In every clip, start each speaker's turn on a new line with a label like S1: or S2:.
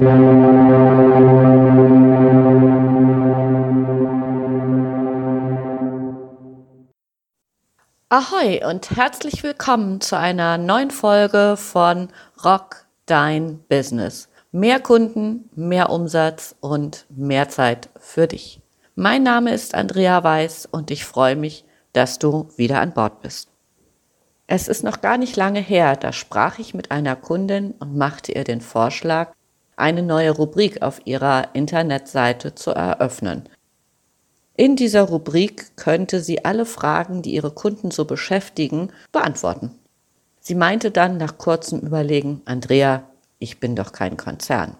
S1: Ahoi und herzlich willkommen zu einer neuen Folge von Rock Dein Business. Mehr Kunden, mehr Umsatz und mehr Zeit für dich. Mein Name ist Andrea Weiß und ich freue mich, dass du wieder an Bord bist. Es ist noch gar nicht lange her, da sprach ich mit einer Kundin und machte ihr den Vorschlag, eine neue Rubrik auf ihrer Internetseite zu eröffnen. In dieser Rubrik könnte sie alle Fragen, die ihre Kunden so beschäftigen, beantworten. Sie meinte dann nach kurzem Überlegen, Andrea, ich bin doch kein Konzern.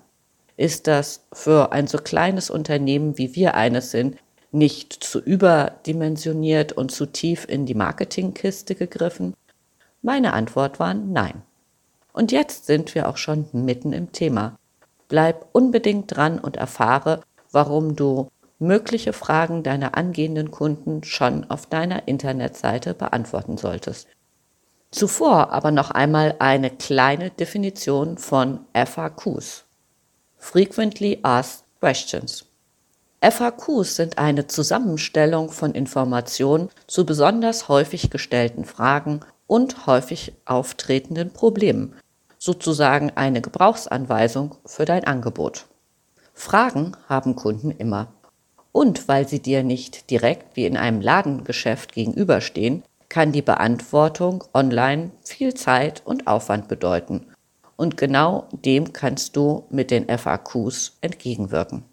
S1: Ist das für ein so kleines Unternehmen, wie wir eines sind, nicht zu überdimensioniert und zu tief in die Marketingkiste gegriffen? Meine Antwort war nein. Und jetzt sind wir auch schon mitten im Thema. Bleib unbedingt dran und erfahre, warum du mögliche Fragen deiner angehenden Kunden schon auf deiner Internetseite beantworten solltest. Zuvor aber noch einmal eine kleine Definition von FAQs. Frequently Asked Questions. FAQs sind eine Zusammenstellung von Informationen zu besonders häufig gestellten Fragen und häufig auftretenden Problemen, sozusagen eine Gebrauchsanweisung für dein Angebot. Fragen haben Kunden immer. Und weil sie dir nicht direkt wie in einem Ladengeschäft gegenüberstehen, kann die Beantwortung online viel Zeit und Aufwand bedeuten. Und genau dem kannst du mit den FAQs entgegenwirken.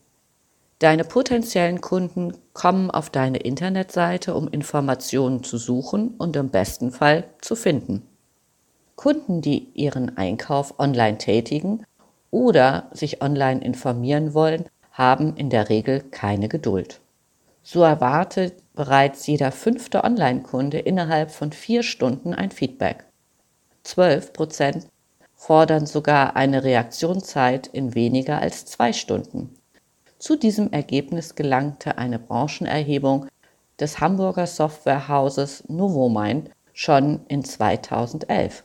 S1: Deine potenziellen Kunden kommen auf deine Internetseite, um Informationen zu suchen und im besten Fall zu finden. Kunden, die ihren Einkauf online tätigen oder sich online informieren wollen, haben in der Regel keine Geduld. So erwartet bereits jeder fünfte Online-Kunde innerhalb von vier Stunden ein Feedback. 12 Prozent fordern sogar eine Reaktionszeit in weniger als zwei Stunden. Zu diesem Ergebnis gelangte eine Branchenerhebung des Hamburger Softwarehauses Novomind schon in 2011.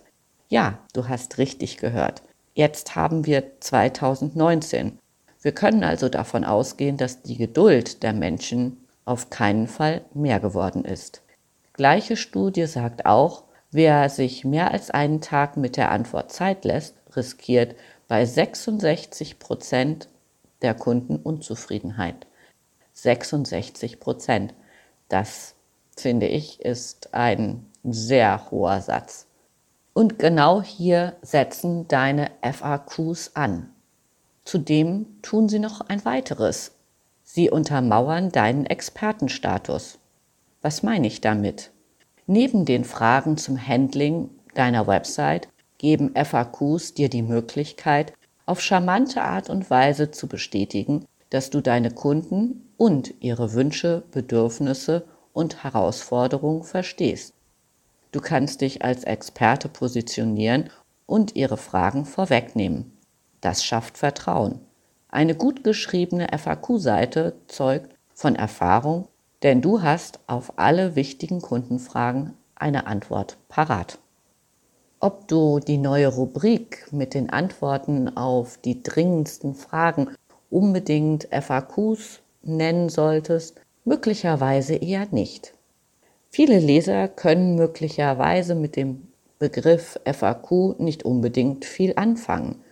S1: Ja, du hast richtig gehört. Jetzt haben wir 2019 wir können also davon ausgehen, dass die Geduld der Menschen auf keinen Fall mehr geworden ist. Gleiche Studie sagt auch, wer sich mehr als einen Tag mit der Antwort Zeit lässt, riskiert bei 66 Prozent der Kunden Unzufriedenheit. 66 Prozent. Das finde ich ist ein sehr hoher Satz. Und genau hier setzen deine FAQs an. Zudem tun sie noch ein weiteres. Sie untermauern deinen Expertenstatus. Was meine ich damit? Neben den Fragen zum Handling deiner Website geben FAQs dir die Möglichkeit, auf charmante Art und Weise zu bestätigen, dass du deine Kunden und ihre Wünsche, Bedürfnisse und Herausforderungen verstehst. Du kannst dich als Experte positionieren und ihre Fragen vorwegnehmen. Das schafft Vertrauen. Eine gut geschriebene FAQ-Seite zeugt von Erfahrung, denn du hast auf alle wichtigen Kundenfragen eine Antwort parat. Ob du die neue Rubrik mit den Antworten auf die dringendsten Fragen unbedingt FAQs nennen solltest, möglicherweise eher nicht. Viele Leser können möglicherweise mit dem Begriff FAQ nicht unbedingt viel anfangen.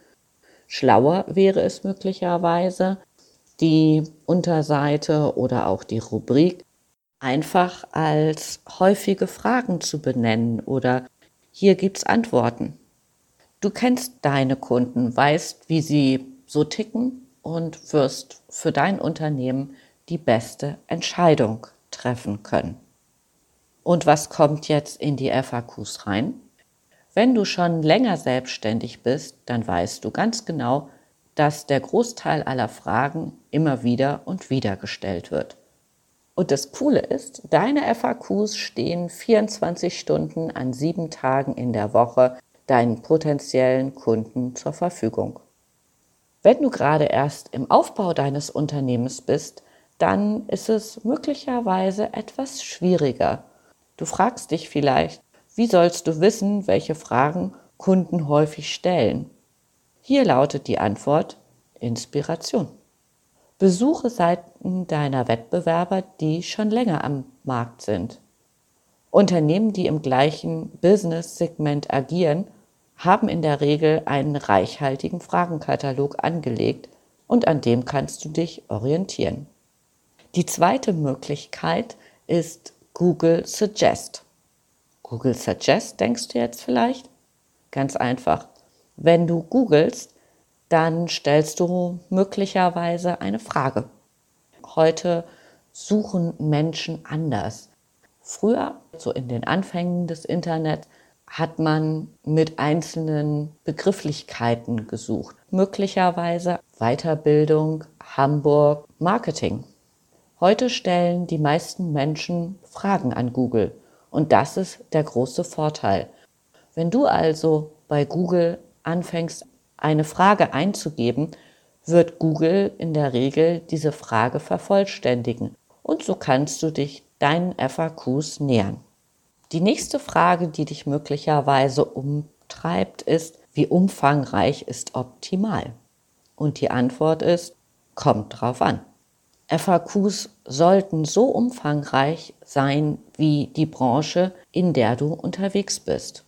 S1: Schlauer wäre es möglicherweise, die Unterseite oder auch die Rubrik einfach als häufige Fragen zu benennen oder hier gibt's Antworten. Du kennst deine Kunden, weißt, wie sie so ticken und wirst für dein Unternehmen die beste Entscheidung treffen können. Und was kommt jetzt in die FAQs rein? Wenn du schon länger selbstständig bist, dann weißt du ganz genau, dass der Großteil aller Fragen immer wieder und wieder gestellt wird. Und das Coole ist, deine FAQs stehen 24 Stunden an sieben Tagen in der Woche deinen potenziellen Kunden zur Verfügung. Wenn du gerade erst im Aufbau deines Unternehmens bist, dann ist es möglicherweise etwas schwieriger. Du fragst dich vielleicht, wie sollst du wissen, welche Fragen Kunden häufig stellen? Hier lautet die Antwort, Inspiration. Besuche Seiten deiner Wettbewerber, die schon länger am Markt sind. Unternehmen, die im gleichen Business-Segment agieren, haben in der Regel einen reichhaltigen Fragenkatalog angelegt und an dem kannst du dich orientieren. Die zweite Möglichkeit ist Google Suggest. Google Suggest, denkst du jetzt vielleicht? Ganz einfach. Wenn du googelst, dann stellst du möglicherweise eine Frage. Heute suchen Menschen anders. Früher, so in den Anfängen des Internets, hat man mit einzelnen Begrifflichkeiten gesucht. Möglicherweise Weiterbildung, Hamburg, Marketing. Heute stellen die meisten Menschen Fragen an Google und das ist der große Vorteil. Wenn du also bei Google anfängst, eine Frage einzugeben, wird Google in der Regel diese Frage vervollständigen und so kannst du dich deinen FAQs nähern. Die nächste Frage, die dich möglicherweise umtreibt, ist, wie umfangreich ist optimal? Und die Antwort ist, kommt drauf an. FAQs sollten so umfangreich sein wie die Branche, in der du unterwegs bist.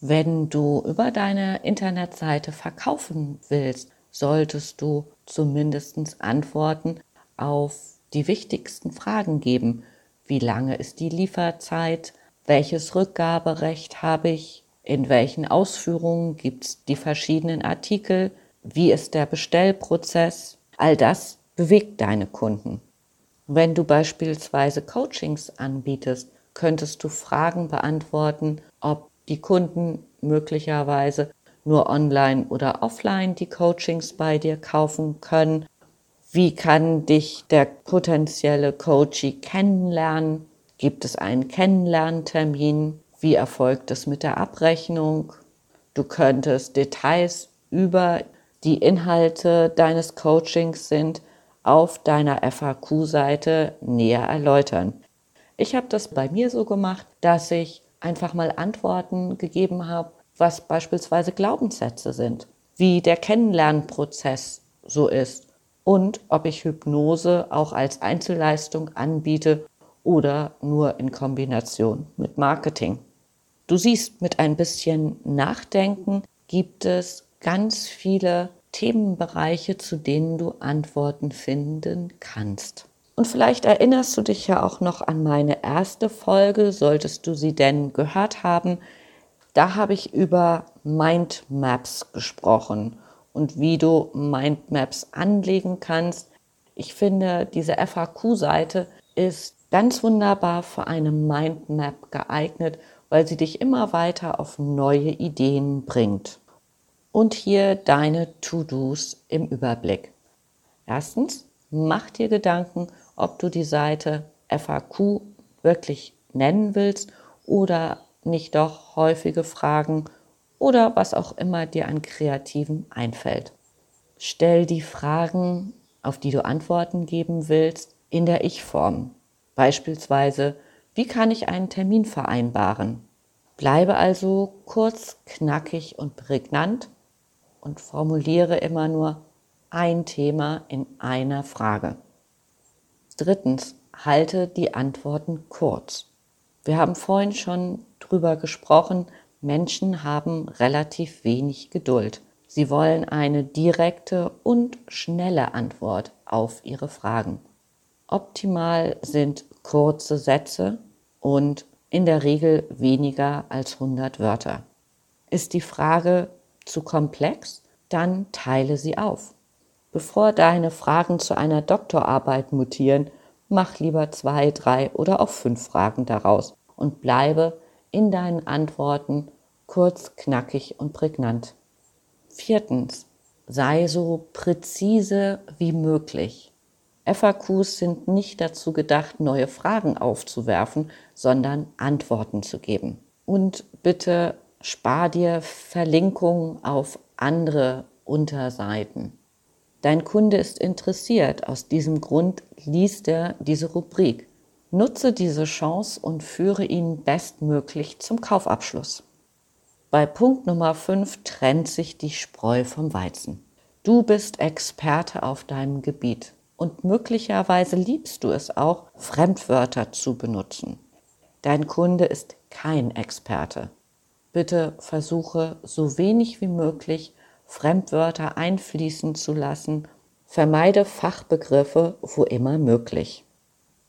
S1: Wenn du über deine Internetseite verkaufen willst, solltest du zumindest Antworten auf die wichtigsten Fragen geben. Wie lange ist die Lieferzeit? Welches Rückgaberecht habe ich? In welchen Ausführungen gibt es die verschiedenen Artikel? Wie ist der Bestellprozess? All das bewegt deine Kunden. Wenn du beispielsweise Coachings anbietest, könntest du Fragen beantworten, ob die Kunden möglicherweise nur online oder offline die Coachings bei dir kaufen können. Wie kann dich der potenzielle Coachee kennenlernen? Gibt es einen Kennenlerntermin? Wie erfolgt es mit der Abrechnung? Du könntest Details über die Inhalte deines Coachings sind auf deiner FAQ-Seite näher erläutern. Ich habe das bei mir so gemacht, dass ich einfach mal Antworten gegeben habe, was beispielsweise Glaubenssätze sind, wie der Kennenlernprozess so ist und ob ich Hypnose auch als Einzelleistung anbiete oder nur in Kombination mit Marketing. Du siehst, mit ein bisschen Nachdenken gibt es ganz viele Themenbereiche, zu denen du Antworten finden kannst. Und vielleicht erinnerst du dich ja auch noch an meine erste Folge, solltest du sie denn gehört haben. Da habe ich über Mindmaps gesprochen und wie du Mindmaps anlegen kannst. Ich finde, diese FAQ-Seite ist ganz wunderbar für eine Mindmap geeignet, weil sie dich immer weiter auf neue Ideen bringt und hier deine To-Dos im Überblick. Erstens, mach dir Gedanken, ob du die Seite FAQ wirklich nennen willst oder nicht doch häufige Fragen oder was auch immer dir an Kreativen einfällt. Stell die Fragen, auf die du Antworten geben willst, in der Ich-Form. Beispielsweise, wie kann ich einen Termin vereinbaren? Bleibe also kurz, knackig und prägnant und formuliere immer nur ein Thema in einer Frage. Drittens, halte die Antworten kurz. Wir haben vorhin schon drüber gesprochen, Menschen haben relativ wenig Geduld. Sie wollen eine direkte und schnelle Antwort auf ihre Fragen. Optimal sind kurze Sätze und in der Regel weniger als 100 Wörter. Ist die Frage zu komplex, dann teile sie auf. Bevor deine Fragen zu einer Doktorarbeit mutieren, mach lieber zwei, drei oder auch fünf Fragen daraus und bleibe in deinen Antworten kurz, knackig und prägnant. Viertens, sei so präzise wie möglich. FAQs sind nicht dazu gedacht, neue Fragen aufzuwerfen, sondern Antworten zu geben. Und bitte spar dir Verlinkungen auf andere Unterseiten. Dein Kunde ist interessiert. Aus diesem Grund liest er diese Rubrik. Nutze diese Chance und führe ihn bestmöglich zum Kaufabschluss. Bei Punkt Nummer 5 trennt sich die Spreu vom Weizen. Du bist Experte auf deinem Gebiet und möglicherweise liebst du es auch, Fremdwörter zu benutzen. Dein Kunde ist kein Experte. Bitte versuche so wenig wie möglich Fremdwörter einfließen zu lassen. Vermeide Fachbegriffe, wo immer möglich.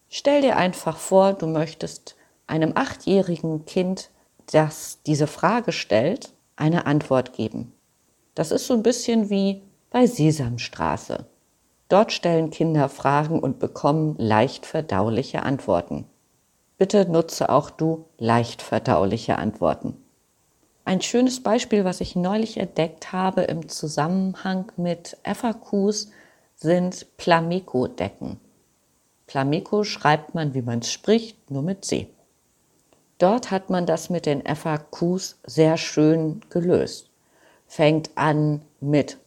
S1: Stell dir einfach vor, du möchtest einem achtjährigen Kind, das diese Frage stellt, eine Antwort geben. Das ist so ein bisschen wie bei Sesamstraße. Dort stellen Kinder Fragen und bekommen leicht verdauliche Antworten. Bitte nutze auch du leicht verdauliche Antworten. Ein schönes Beispiel, was ich neulich entdeckt habe im Zusammenhang mit FAQs, sind Plameco-Decken. Plameco schreibt man, wie man es spricht, nur mit C. Dort hat man das mit den FAQs sehr schön gelöst. Fängt an mit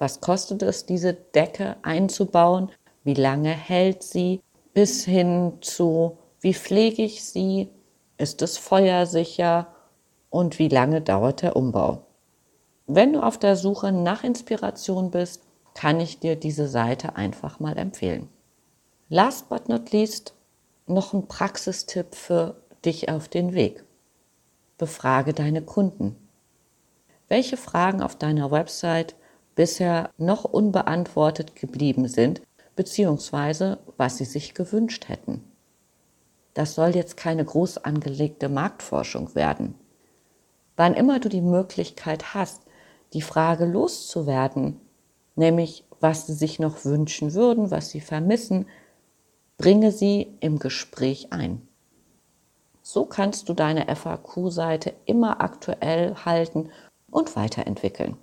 S1: was kostet es, diese Decke einzubauen? Wie lange hält sie? Bis hin zu, wie pflege ich sie? Ist es feuersicher? Und wie lange dauert der Umbau? Wenn du auf der Suche nach Inspiration bist, kann ich dir diese Seite einfach mal empfehlen. Last but not least noch ein Praxistipp für dich auf den Weg. Befrage deine Kunden. Welche Fragen auf deiner Website bisher noch unbeantwortet geblieben sind, beziehungsweise was sie sich gewünscht hätten. Das soll jetzt keine groß angelegte Marktforschung werden. Wann immer du die Möglichkeit hast, die Frage loszuwerden, nämlich was sie sich noch wünschen würden, was sie vermissen, bringe sie im Gespräch ein. So kannst du deine FAQ-Seite immer aktuell halten und weiterentwickeln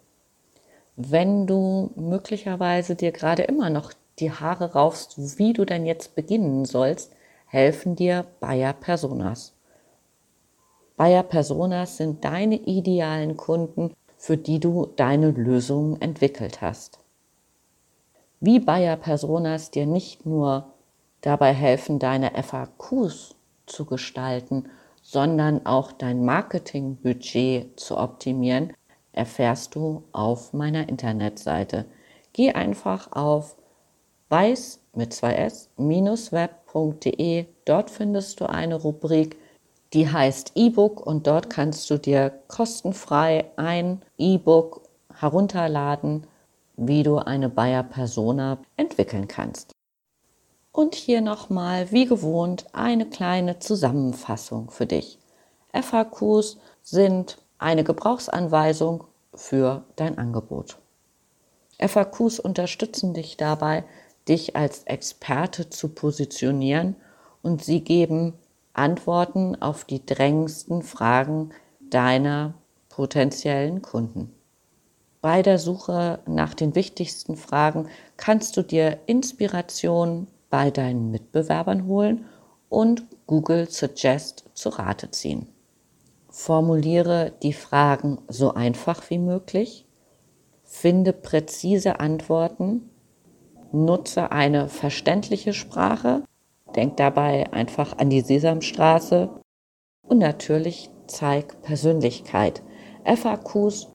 S1: wenn du möglicherweise dir gerade immer noch die Haare raufst, wie du denn jetzt beginnen sollst, helfen dir Bayer Personas. Bayer Personas sind deine idealen Kunden, für die du deine Lösungen entwickelt hast. Wie Bayer Personas dir nicht nur dabei helfen, deine FAQs zu gestalten, sondern auch dein Marketingbudget zu optimieren, erfährst du auf meiner Internetseite. Geh einfach auf weiß mit 2s web.de. Dort findest du eine Rubrik, die heißt E-Book und dort kannst du dir kostenfrei ein E-Book herunterladen, wie du eine Bayer Persona entwickeln kannst. Und hier nochmal, wie gewohnt, eine kleine Zusammenfassung für dich. FAQs sind eine Gebrauchsanweisung für dein Angebot. FAQs unterstützen dich dabei, dich als Experte zu positionieren und sie geben Antworten auf die drängendsten Fragen deiner potenziellen Kunden. Bei der Suche nach den wichtigsten Fragen kannst du dir Inspiration bei deinen Mitbewerbern holen und Google Suggest zu Rate ziehen. Formuliere die Fragen so einfach wie möglich. Finde präzise Antworten. Nutze eine verständliche Sprache. Denk dabei einfach an die Sesamstraße. Und natürlich zeig Persönlichkeit. FAQs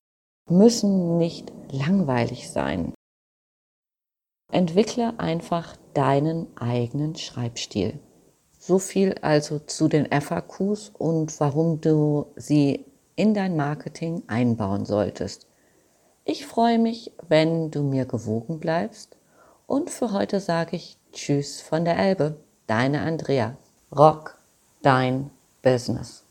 S1: müssen nicht langweilig sein. Entwickle einfach deinen eigenen Schreibstil. So viel also zu den FAQs und warum du sie in dein Marketing einbauen solltest. Ich freue mich, wenn du mir gewogen bleibst und für heute sage ich Tschüss von der Elbe, deine Andrea. Rock dein Business.